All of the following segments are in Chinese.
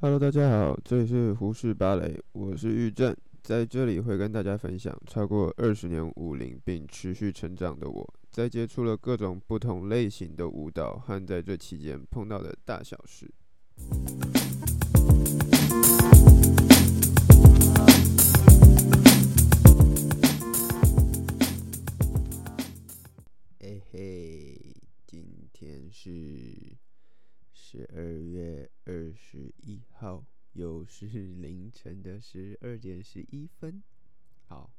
Hello，大家好，这里是胡适芭蕾，我是玉正，在这里会跟大家分享超过二十年舞龄并持续成长的我，在接触了各种不同类型的舞蹈和在这期间碰到的大小事。十二月二十一号，又是凌晨的十二点十一分。好，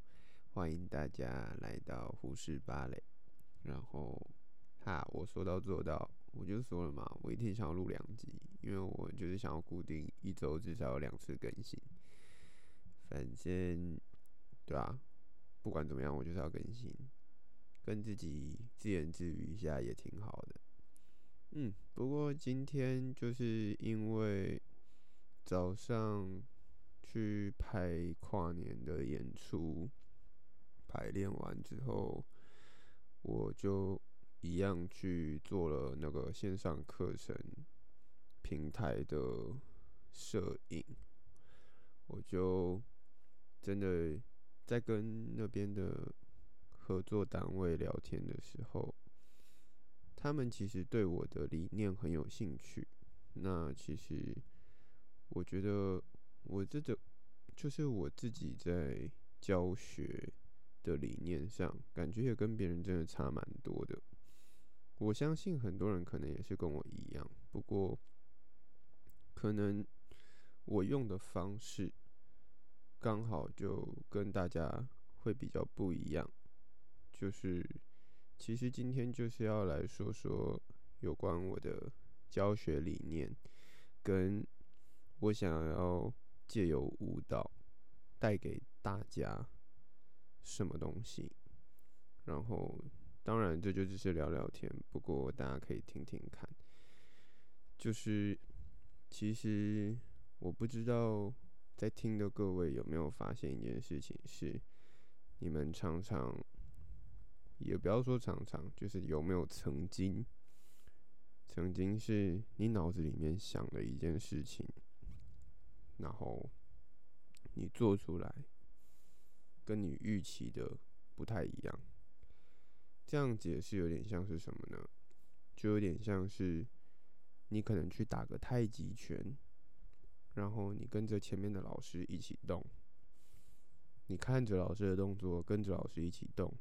欢迎大家来到胡适芭蕾。然后，哈，我说到做到，我就说了嘛，我一天想要录两集，因为我就是想要固定一周至少有两次更新。反正，对啊，不管怎么样，我就是要更新。跟自己自言自语一下也挺好的，嗯，不过今天就是因为早上去排跨年的演出，排练完之后，我就一样去做了那个线上课程平台的摄影，我就真的在跟那边的。合作单位聊天的时候，他们其实对我的理念很有兴趣。那其实我觉得我这个就是我自己在教学的理念上，感觉也跟别人真的差蛮多的。我相信很多人可能也是跟我一样，不过可能我用的方式刚好就跟大家会比较不一样。就是，其实今天就是要来说说有关我的教学理念，跟我想要借由舞蹈带给大家什么东西。然后，当然这就只是聊聊天，不过大家可以听听看。就是，其实我不知道在听的各位有没有发现一件事情，是你们常常。也不要说常常，就是有没有曾经，曾经是你脑子里面想的一件事情，然后你做出来，跟你预期的不太一样。这样解释有点像是什么呢？就有点像是你可能去打个太极拳，然后你跟着前面的老师一起动，你看着老师的动作，跟着老师一起动。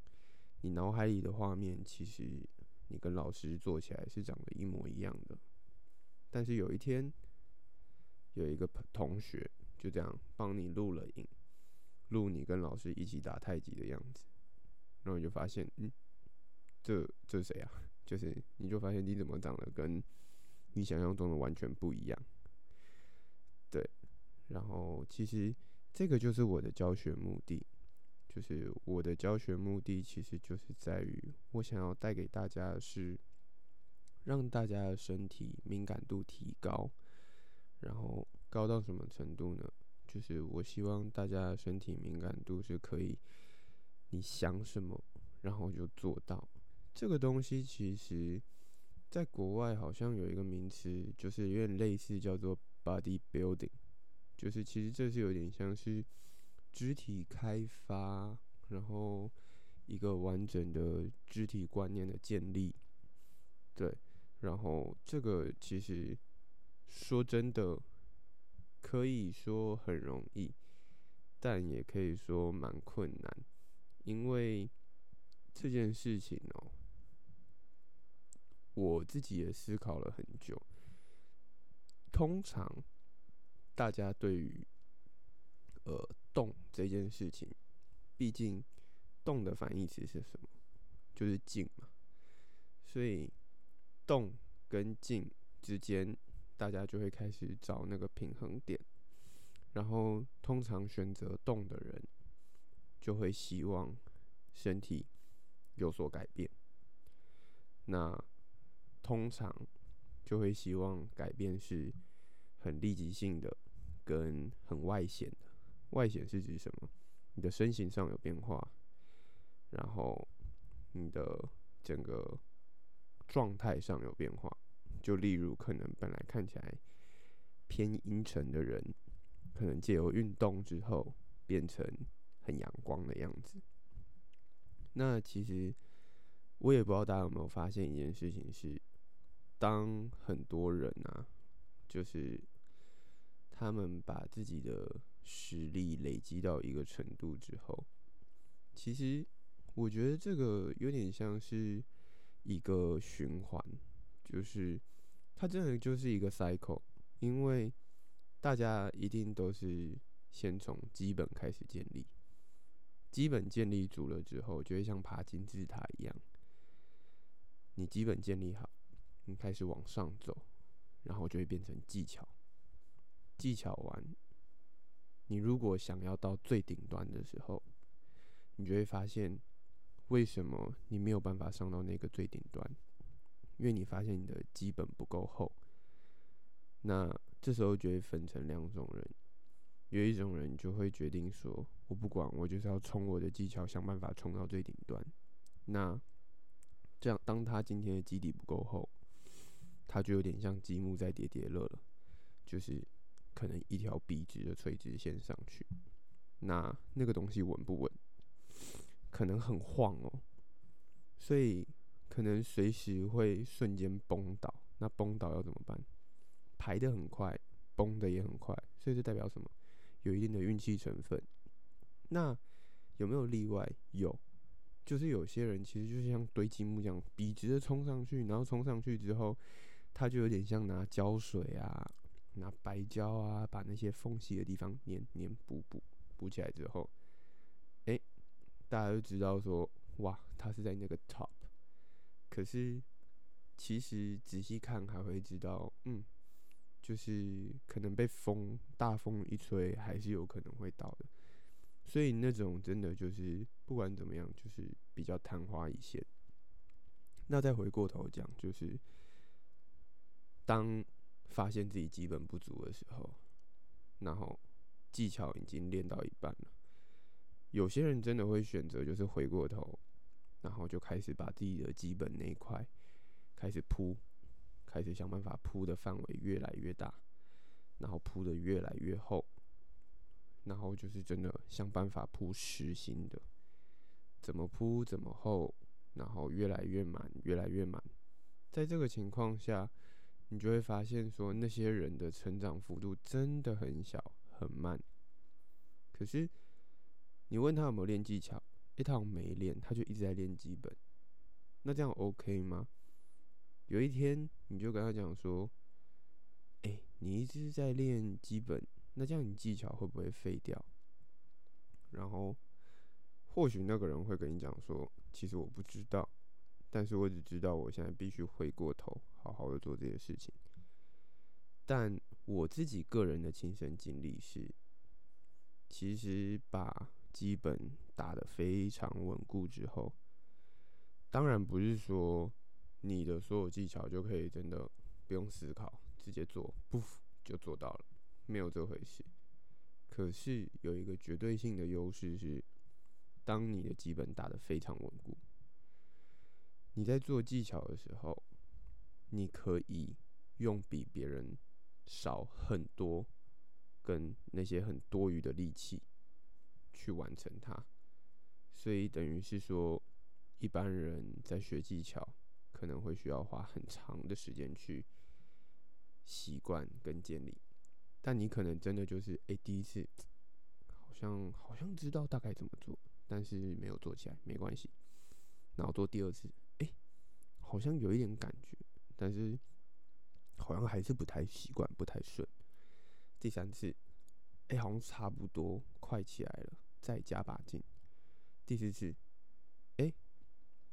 你脑海里的画面，其实你跟老师做起来是长得一模一样的。但是有一天，有一个同学就这样帮你录了影，录你跟老师一起打太极的样子，然后你就发现，嗯，这这是谁啊？就是你就发现你怎么长得跟你想象中的完全不一样。对，然后其实这个就是我的教学目的。就是我的教学目的，其实就是在于我想要带给大家的是，让大家的身体敏感度提高，然后高到什么程度呢？就是我希望大家的身体敏感度是可以，你想什么，然后就做到。这个东西其实，在国外好像有一个名词，就是有点类似叫做 body building，就是其实这是有点像是。肢体开发，然后一个完整的肢体观念的建立，对，然后这个其实说真的，可以说很容易，但也可以说蛮困难，因为这件事情哦，我自己也思考了很久。通常大家对于呃。动这件事情，毕竟动的反义词是什么？就是静嘛。所以动跟静之间，大家就会开始找那个平衡点。然后通常选择动的人，就会希望身体有所改变。那通常就会希望改变是很立即性的，跟很外显的。外显是指什么？你的身形上有变化，然后你的整个状态上有变化。就例如，可能本来看起来偏阴沉的人，可能借由运动之后变成很阳光的样子。那其实我也不知道大家有没有发现一件事情是，当很多人啊，就是他们把自己的实力累积到一个程度之后，其实我觉得这个有点像是一个循环，就是它真的就是一个 cycle，因为大家一定都是先从基本开始建立，基本建立足了之后，就会像爬金字塔一样，你基本建立好，你开始往上走，然后就会变成技巧，技巧完。你如果想要到最顶端的时候，你就会发现，为什么你没有办法上到那个最顶端？因为你发现你的基本不够厚。那这时候就会分成两种人，有一种人就会决定说，我不管，我就是要冲我的技巧，想办法冲到最顶端。那这样，当他今天的基底不够厚，他就有点像积木在叠叠乐了，就是。可能一条笔直的垂直线上去，那那个东西稳不稳？可能很晃哦，所以可能随时会瞬间崩倒。那崩倒要怎么办？排得很快，崩得也很快，所以这代表什么？有一定的运气成分。那有没有例外？有，就是有些人其实就像堆积木这样，笔直的冲上去，然后冲上去之后，他就有点像拿胶水啊。拿白胶啊，把那些缝隙的地方粘粘补补补起来之后，哎、大家就知道说，哇，他是在那个 top。可是其实仔细看还会知道，嗯，就是可能被风大风一吹，还是有可能会倒的。所以那种真的就是不管怎么样，就是比较昙花一现。那再回过头讲，就是当。发现自己基本不足的时候，然后技巧已经练到一半了。有些人真的会选择就是回过头，然后就开始把自己的基本那一块开始铺，开始想办法铺的范围越来越大，然后铺的越来越厚，然后就是真的想办法铺实心的，怎么铺怎么厚，然后越来越满，越来越满。在这个情况下。你就会发现，说那些人的成长幅度真的很小，很慢。可是你问他有没有练技巧，一趟没练，他就一直在练基本。那这样 OK 吗？有一天你就跟他讲说：“哎，你一直在练基本，那这样你技巧会不会废掉？”然后或许那个人会跟你讲说：“其实我不知道。”但是我只知道，我现在必须回过头，好好的做这些事情。但我自己个人的亲身经历是，其实把基本打得非常稳固之后，当然不是说你的所有技巧就可以真的不用思考，直接做，不就做到了，没有这回事。可是有一个绝对性的优势是，当你的基本打得非常稳固。你在做技巧的时候，你可以用比别人少很多，跟那些很多余的力气去完成它。所以等于是说，一般人在学技巧可能会需要花很长的时间去习惯跟建立，但你可能真的就是诶、第一次好像好像知道大概怎么做，但是没有做起来，没关系，然后做第二次。好像有一点感觉，但是好像还是不太习惯，不太顺。第三次，哎、好像差不多快起来了，再加把劲。第四次，哎、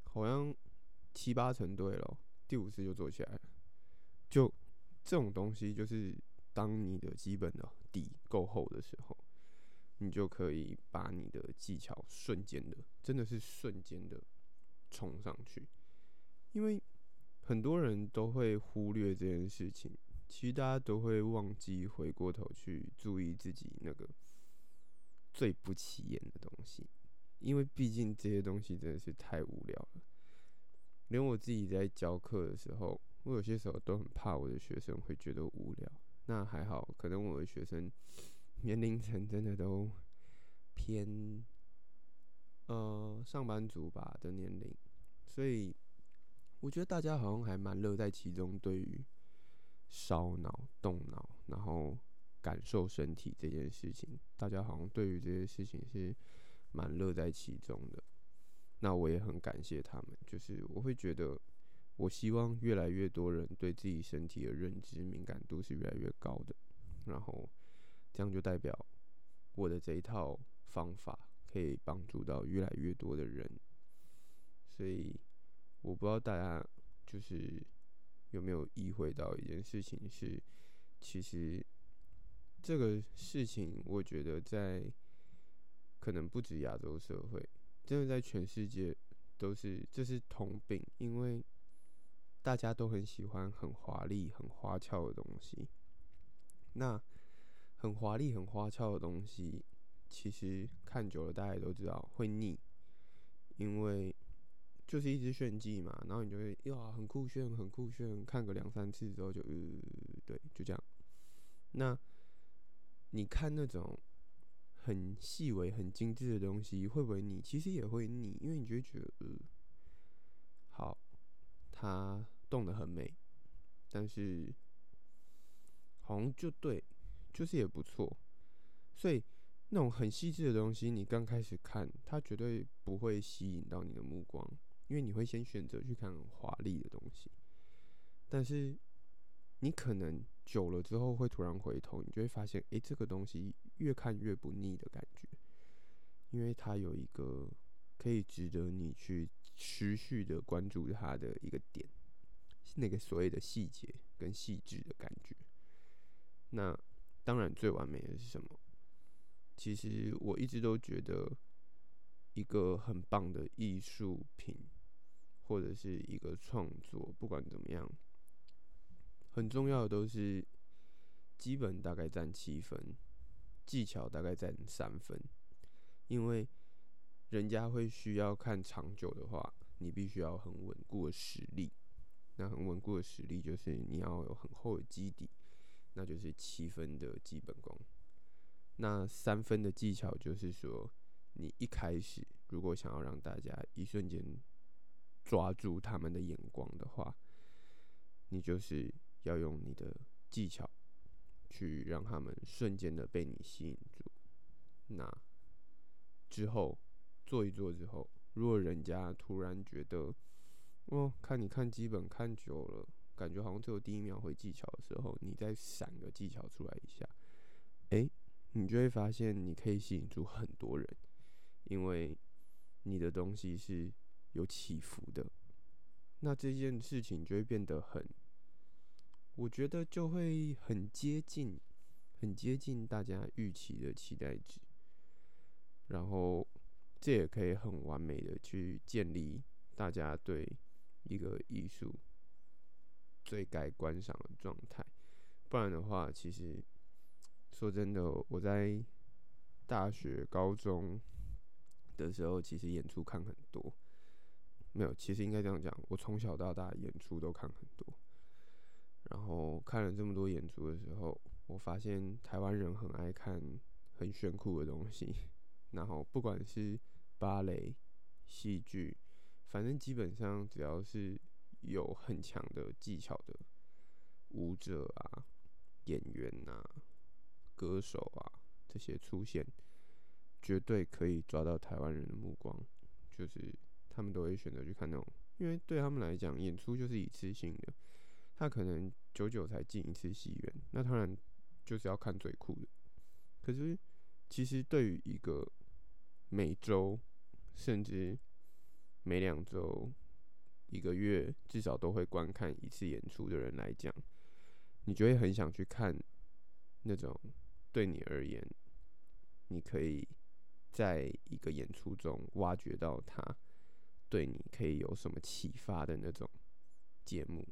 好像七八成对了，第五次就做起来了。就这种东西，就是当你的基本的底够厚的时候，你就可以把你的技巧瞬间的，真的是瞬间的冲上去。因为很多人都会忽略这件事情，其实大家都会忘记回过头去注意自己那个最不起眼的东西，因为毕竟这些东西真的是太无聊了。连我自己在教课的时候，我有些时候都很怕我的学生会觉得无聊，那还好，可能我的学生年龄层真的都偏呃上班族吧的年龄，所以我觉得大家好像还蛮乐在其中，对于烧脑、动脑，然后感受身体这件事情，大家好像对于这些事情是蛮乐在其中的。那我也很感谢他们，就是我会觉得，我希望越来越多人对自己身体的认知敏感度是越来越高的，然后这样就代表我的这一套方法可以帮助到越来越多的人。所以我不知道大家就是有没有意会到一件事情是，其实这个事情我觉得在可能不止亚洲社会。真的在全世界都是，这是通病，因为大家都很喜欢很华丽、很花俏的东西。那很华丽、很花俏的东西，其实看久了大家也都知道会腻，因为就是一直炫技嘛，然后你就会哇，很酷炫、很酷炫，看个两三次之后就呃，对，就这样。那你看那种。很细微、很精致的东西会不会腻？其实也会腻，因为你就会觉得，呃，好，它动得很美，但是好像就对，就是也不错。所以那种很细致的东西，你刚开始看，它绝对不会吸引到你的目光，因为你会先选择去看华丽的东西。但是你可能久了之后会突然回头，你就会发现，诶，这个东西。越看越不腻的感觉，因为它有一个可以值得你去持续的关注它的一个点，那个所谓的细节跟细致的感觉。那当然最完美的是什么？其实我一直都觉得，一个很棒的艺术品或者是一个创作，不管怎么样，很重要的都是基本大概占七分。技巧大概占三分，因为人家会需要看长久的话，你必须要很稳固的实力。那很稳固的实力就是你要有很厚的基底，那就是七分的基本功。那三分的技巧就是说，你一开始如果想要让大家一瞬间抓住他们的眼光的话，你就是要用你的技巧。去让他们瞬间的被你吸引住，那之后做一做之后，如果人家突然觉得，哦，看你看基本看久了，感觉好像只有第一秒会技巧的时候，你再闪个技巧出来一下，诶，你就会发现你可以吸引住很多人，因为你的东西是有起伏的，那这件事情就会变得很。我觉得就会很接近，很接近大家预期的期待值，然后这也可以很完美的去建立大家对一个艺术最该观赏的状态。不然的话，其实说真的，我在大学、高中的时候，其实演出看很多，没有，其实应该这样讲，我从小到大演出都看很多。然后看了这么多演出的时候，我发现台湾人很爱看很炫酷的东西。然后不管是芭蕾、戏剧，反正基本上只要是有很强的技巧的舞者啊、演员啊、歌手啊这些出现，绝对可以抓到台湾人的目光。就是他们都会选择去看那种，因为对他们来讲，演出就是一次性的。他可能久久才进一次戏院，那当然就是要看最酷的。可是，其实对于一个每周甚至每两周、一个月至少都会观看一次演出的人来讲，你就会很想去看那种对你而言，你可以在一个演出中挖掘到他对你可以有什么启发的那种节目。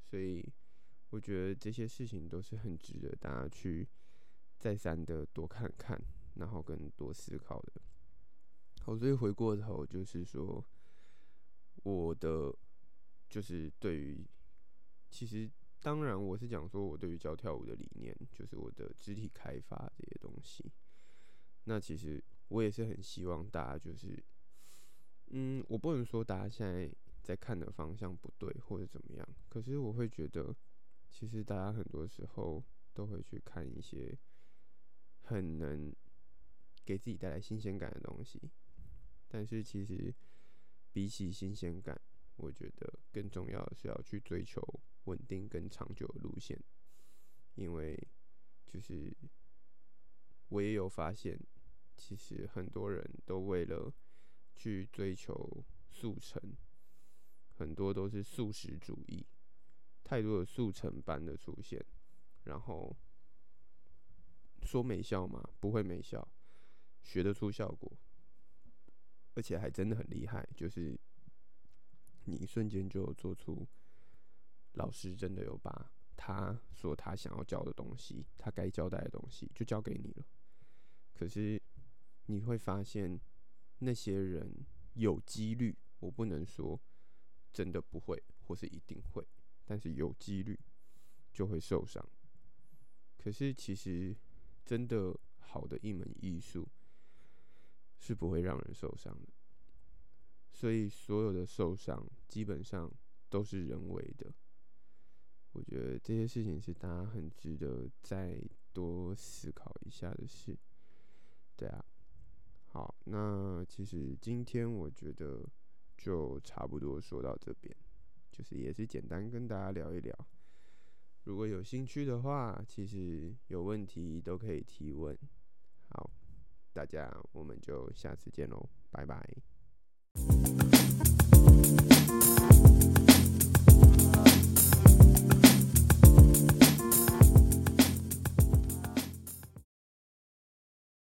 所以，我觉得这些事情都是很值得大家去再三的多看看，然后跟多思考的。好，所以回过头就是说，我的就是对于其实当然我是讲说我对于教跳舞的理念，就是我的肢体开发这些东西。那其实我也是很希望大家就是，嗯，我不能说大家现在在看的方向不对或者怎么样，可是我会觉得，其实大家很多时候都会去看一些很能给自己带来新鲜感的东西，但是其实比起新鲜感，我觉得更重要的是要去追求稳定跟长久的路线，因为就是我也有发现。其实很多人都为了去追求速成，很多都是速食主义，太多的速成班的出现，然后说没效嘛？不会没效，学得出效果，而且还真的很厉害，就是你一瞬间就做出老师真的有把他说他想要教的东西，他该交代的东西就交给你了，可是。你会发现，那些人有几率，我不能说真的不会，或是一定会，但是有几率就会受伤。可是其实真的好的一门艺术是不会让人受伤的，所以所有的受伤基本上都是人为的。我觉得这些事情是大家很值得再多思考一下的事。对啊。好，那其实今天我觉得就差不多说到这边，就是也是简单跟大家聊一聊。如果有兴趣的话，其实有问题都可以提问。好，大家我们就下次见喽，拜拜。